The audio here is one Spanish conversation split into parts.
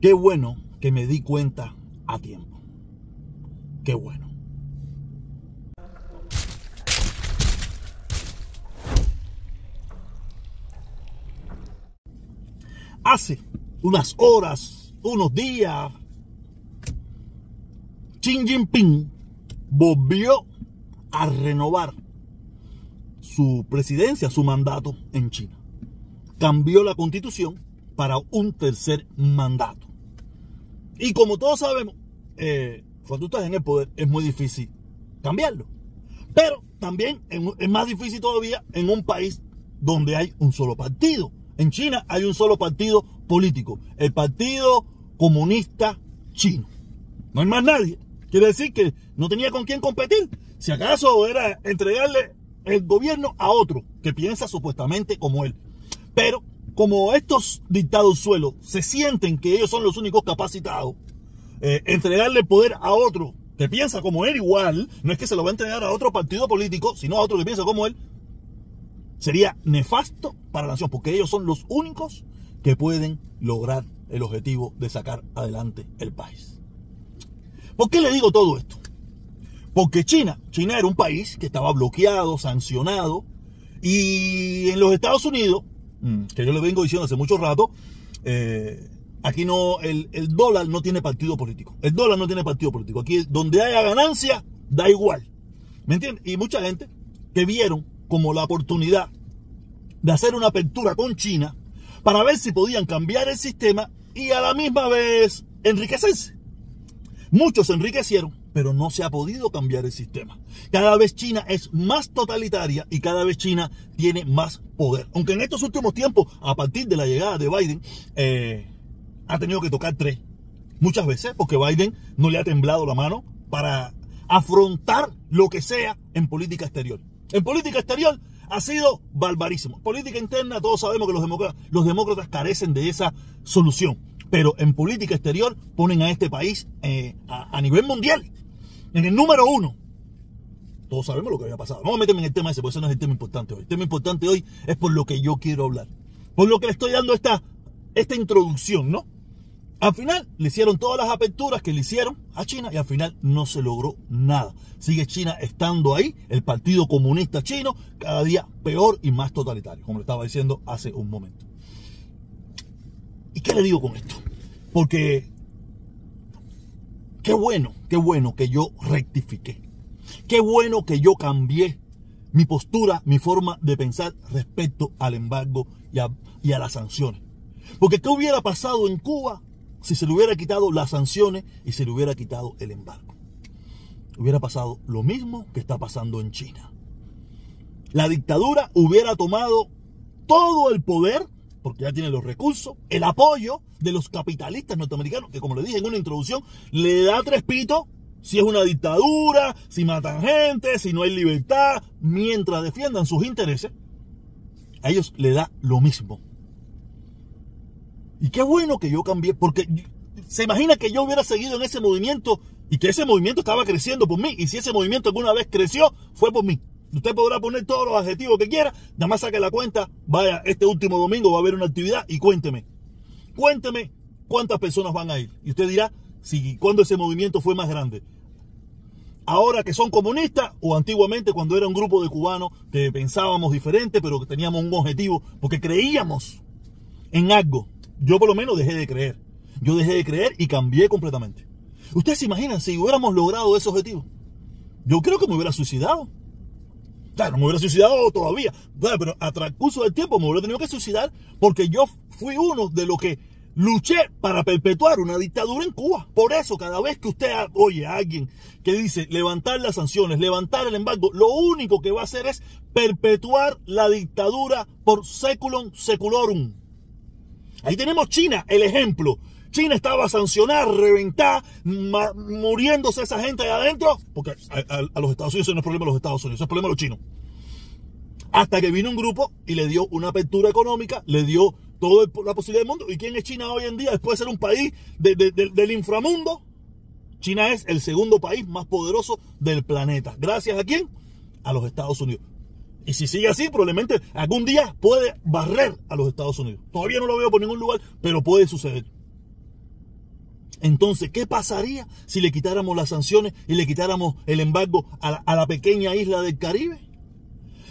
Qué bueno que me di cuenta a tiempo. Qué bueno. Hace unas horas, unos días, Xi Jinping volvió a renovar su presidencia, su mandato en China. Cambió la constitución para un tercer mandato. Y como todos sabemos, eh, cuando tú estás en el poder es muy difícil cambiarlo. Pero también es más difícil todavía en un país donde hay un solo partido. En China hay un solo partido político, el Partido Comunista Chino. No hay más nadie. Quiere decir que no tenía con quién competir. Si acaso era entregarle el gobierno a otro que piensa supuestamente como él. Pero como estos dictados suelos se sienten que ellos son los únicos capacitados, eh, entregarle poder a otro que piensa como él igual, no es que se lo va a entregar a otro partido político, sino a otro que piensa como él, sería nefasto para la nación, porque ellos son los únicos que pueden lograr el objetivo de sacar adelante el país. ¿Por qué le digo todo esto? Porque China, China era un país que estaba bloqueado, sancionado, y en los Estados Unidos, que yo le vengo diciendo hace mucho rato, eh, aquí no, el, el, dólar no tiene partido político. El dólar no tiene partido político. Aquí donde haya ganancia, da igual. ¿Me entiendes? Y mucha gente que vieron como la oportunidad de hacer una apertura con China para ver si podían cambiar el sistema y a la misma vez enriquecerse. Muchos se enriquecieron, pero no se ha podido cambiar el sistema. Cada vez China es más totalitaria y cada vez China tiene más poder. Aunque en estos últimos tiempos, a partir de la llegada de Biden, eh, ha tenido que tocar tres. Muchas veces, porque Biden no le ha temblado la mano para afrontar lo que sea en política exterior. En política exterior ha sido barbarísimo. Política interna, todos sabemos que los demócratas, carecen de esa solución pero en política exterior ponen a este país eh, a, nivel mundial, en el número uno. Todos sabemos lo que había pasado. Vamos a meterme en el tema ese, porque ese no es el tema importante hoy. El tema importante hoy es por lo que yo quiero hablar. Por lo que le estoy dando esta, esta introducción, ¿no? Al final le hicieron todas las aperturas que le hicieron a China y al final no se logró nada. Sigue China estando ahí, el Partido Comunista Chino, cada día peor y más totalitario, como le estaba diciendo hace un momento. ¿Y qué le digo con esto? Porque qué bueno, qué bueno que yo rectifiqué. Qué bueno que yo cambié mi postura, mi forma de pensar respecto al embargo y a, las sanciones. Porque ¿qué hubiera pasado en Cuba si se le hubiera quitado las sanciones y se le hubiera quitado el embargo? Hubiera pasado lo mismo que está pasando en China. La dictadura hubiera tomado todo el poder porque ya tiene los recursos, el apoyo de los capitalistas norteamericanos, que como le dije en una introducción, le da tres pitos si es una dictadura, si matan gente, si no hay libertad, mientras defiendan sus intereses, a ellos le da lo mismo. Y qué bueno que yo cambié, porque se imagina que yo hubiera seguido en ese movimiento y que ese movimiento estaba creciendo por mí, y si ese movimiento alguna vez creció, fue por mí. Usted podrá poner todos los adjetivos que quiera, nada más saque la cuenta, vaya, este último domingo va a haber una actividad y cuénteme. Cuénteme cuántas personas van a ir. Y usted dirá, si, cuándo ese movimiento fue más grande. Ahora que son comunistas o antiguamente cuando era un grupo de cubanos que pensábamos diferente, pero que teníamos un objetivo, porque creíamos en algo. Yo por lo menos dejé de creer. Yo dejé de creer y cambié completamente. Ustedes se imaginan si hubiéramos logrado ese objetivo. Yo creo que me hubiera suicidado. Claro, me hubiera suicidado todavía. pero a transcurso del tiempo me hubiera tenido que suicidar porque yo fui uno de los que luché para perpetuar una dictadura en Cuba. Por eso, cada vez que usted oye a alguien que dice levantar las sanciones, levantar el embargo, lo único que va a hacer es perpetuar la dictadura por seculum seculorum. Ahí tenemos China, el ejemplo. China estaba a sancionar, reventar, muriéndose esa gente ahí adentro, porque a, los Estados Unidos no es problema de los Estados Unidos, es problema de los chinos. Hasta que vino un grupo y le dio una apertura económica, le dio toda la posibilidad del mundo. ¿Y quién es China hoy en día? Después de ser un país del inframundo, China es el segundo país más poderoso del planeta. ¿Gracias a quién? A los Estados Unidos. Y si sigue así, probablemente algún día puede barrer a los Estados Unidos. Todavía no lo veo por ningún lugar, pero puede suceder. Entonces, ¿qué pasaría si le quitáramos las sanciones y le quitáramos el embargo a la, a la pequeña isla del Caribe?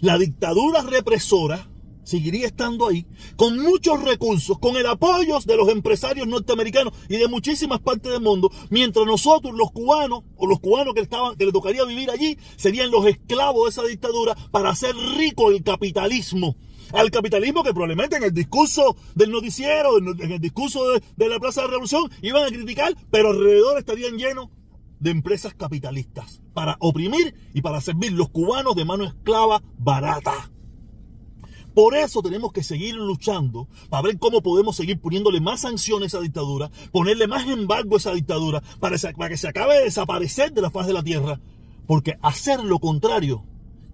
La dictadura represora seguiría estando ahí, con muchos recursos, con el apoyo de los empresarios norteamericanos y de muchísimas partes del mundo, mientras nosotros, los cubanos, o los cubanos que, estaban, que les tocaría vivir allí, serían los esclavos de esa dictadura para hacer rico el capitalismo. Al capitalismo que probablemente en el discurso del noticiero, en el discurso de, de la Plaza de la Revolución, iban a criticar, pero alrededor estarían llenos de empresas capitalistas para oprimir y para servir los cubanos de mano esclava barata. Por eso tenemos que seguir luchando para ver cómo podemos seguir poniéndole más sanciones a esa dictadura, ponerle más embargo a esa dictadura para, que se acabe de desaparecer de la faz de la tierra. Porque hacer lo contrario,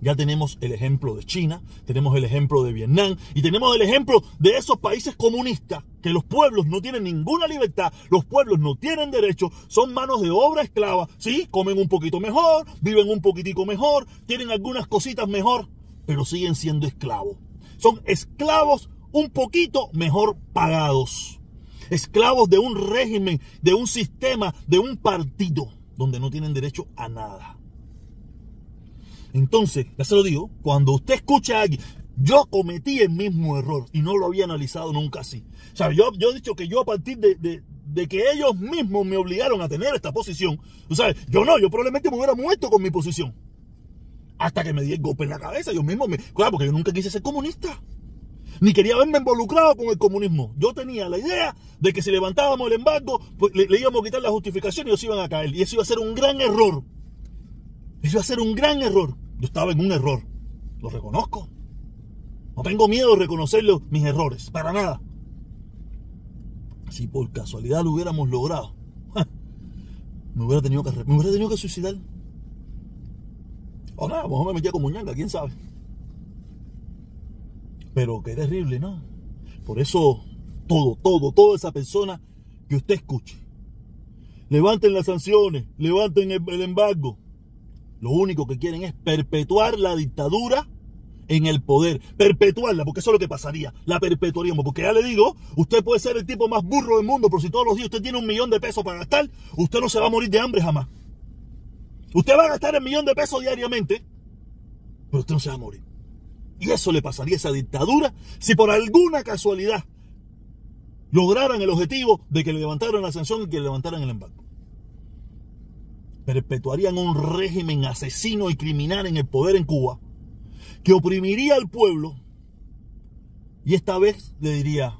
ya tenemos el ejemplo de China, tenemos el ejemplo de Vietnam y tenemos el ejemplo de esos países comunistas que los pueblos no tienen ninguna libertad, los pueblos no tienen derecho, son manos de obra esclava, sí, comen un poquito mejor, viven un poquitico mejor, tienen algunas cositas mejor, pero siguen siendo esclavos son esclavos un poquito mejor pagados. Esclavos de un régimen, de un sistema, de un partido, donde no tienen derecho a nada. Entonces, ya se lo digo, cuando usted escucha a alguien, yo cometí el mismo error y no lo había analizado nunca así. O sea, yo, he dicho que yo a partir de, que ellos mismos me obligaron a tener esta posición, tú sabes, yo no, yo probablemente me hubiera muerto con mi posición. Hasta que me di el golpe en la cabeza. Yo mismo, me, claro, porque yo nunca quise ser comunista. Ni quería verme involucrado con el comunismo. Yo tenía la idea de que si levantábamos el embargo, pues le, íbamos a quitar la justificación y ellos iban a caer. Y eso iba a ser un gran error. Eso iba a ser un gran error. Yo estaba en un error. Lo reconozco. No tengo miedo de reconocer mis errores. Para nada. Si por casualidad lo hubiéramos logrado, me hubiera tenido que, me hubiera tenido que suicidar. O nada, a lo mejor me metía como ñanga, quién sabe. Pero qué terrible, ¿no? Por eso, todo, todo, toda esa persona que usted escuche, levanten las sanciones, levanten el, embargo. Lo único que quieren es perpetuar la dictadura en el poder, perpetuarla, porque eso es lo que pasaría, la perpetuaríamos, porque ya le digo, usted puede ser el tipo más burro del mundo, pero si todos los días usted tiene un millón de pesos para gastar, usted no se va a morir de hambre jamás. Usted va a gastar el millón de pesos diariamente, pero usted no se va a morir. Y eso le pasaría a esa dictadura si por alguna casualidad lograran el objetivo de que le levantaran la sanción y que le levantaran el embargo. Perpetuarían un régimen asesino y criminal en el poder en Cuba que oprimiría al pueblo y esta vez le diría,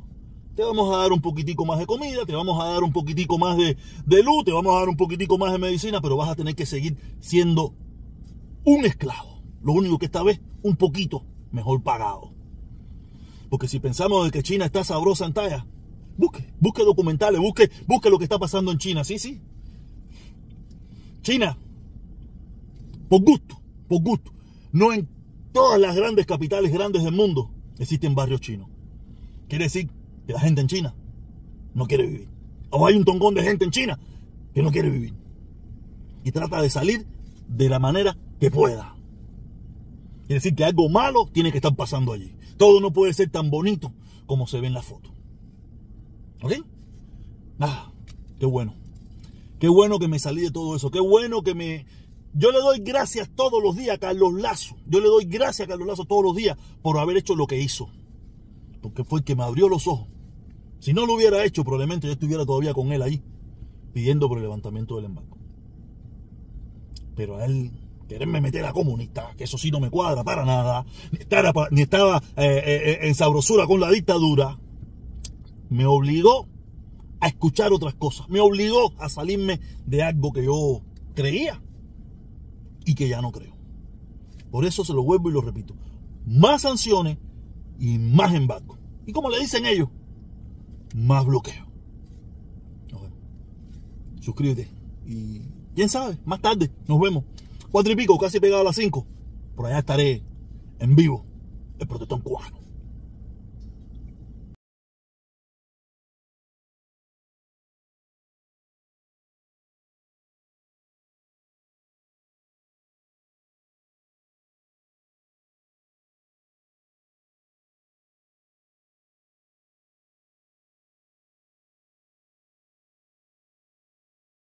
te vamos a dar un poquitico más de comida, te vamos a dar un poquitico más de, luz, te vamos a dar un poquitico más de medicina, pero vas a tener que seguir siendo un esclavo. Lo único que esta vez un poquito mejor pagado. Porque si pensamos de que China está sabrosa en talla, busque, busque documentales, busque, busque lo que está pasando en China, sí, sí. China, por gusto, por gusto. No en todas las grandes capitales grandes del mundo existen barrios chinos. Quiere decir que la gente en China no quiere vivir. O hay un tongón de gente en China que no quiere vivir. Y trata de salir de la manera que pueda. Es decir, que algo malo tiene que estar pasando allí. Todo no puede ser tan bonito como se ve en la foto. ¿Ok? Ah, qué bueno. Qué bueno que me salí de todo eso. Qué bueno que me... Yo le doy gracias todos los días a Carlos Lazo. Yo le doy gracias a Carlos Lazo todos los días por haber hecho lo que hizo. Porque fue el que me abrió los ojos si no lo hubiera hecho, probablemente yo estuviera todavía con él ahí, pidiendo por el levantamiento del embargo. Pero a él quererme meter a comunista, que eso sí no me cuadra para nada, ni estaba, eh, eh, eh, en sabrosura con la dictadura, me obligó a escuchar otras cosas, me obligó a salirme de algo que yo creía y que ya no creo. Por eso se lo vuelvo y lo repito, más sanciones y más embargo. Y como le dicen ellos, más bloqueo. Suscríbete. Y quién sabe, más tarde nos vemos. Cuatro y pico, casi pegado a las cinco. Por allá estaré en vivo. El protestón cubano.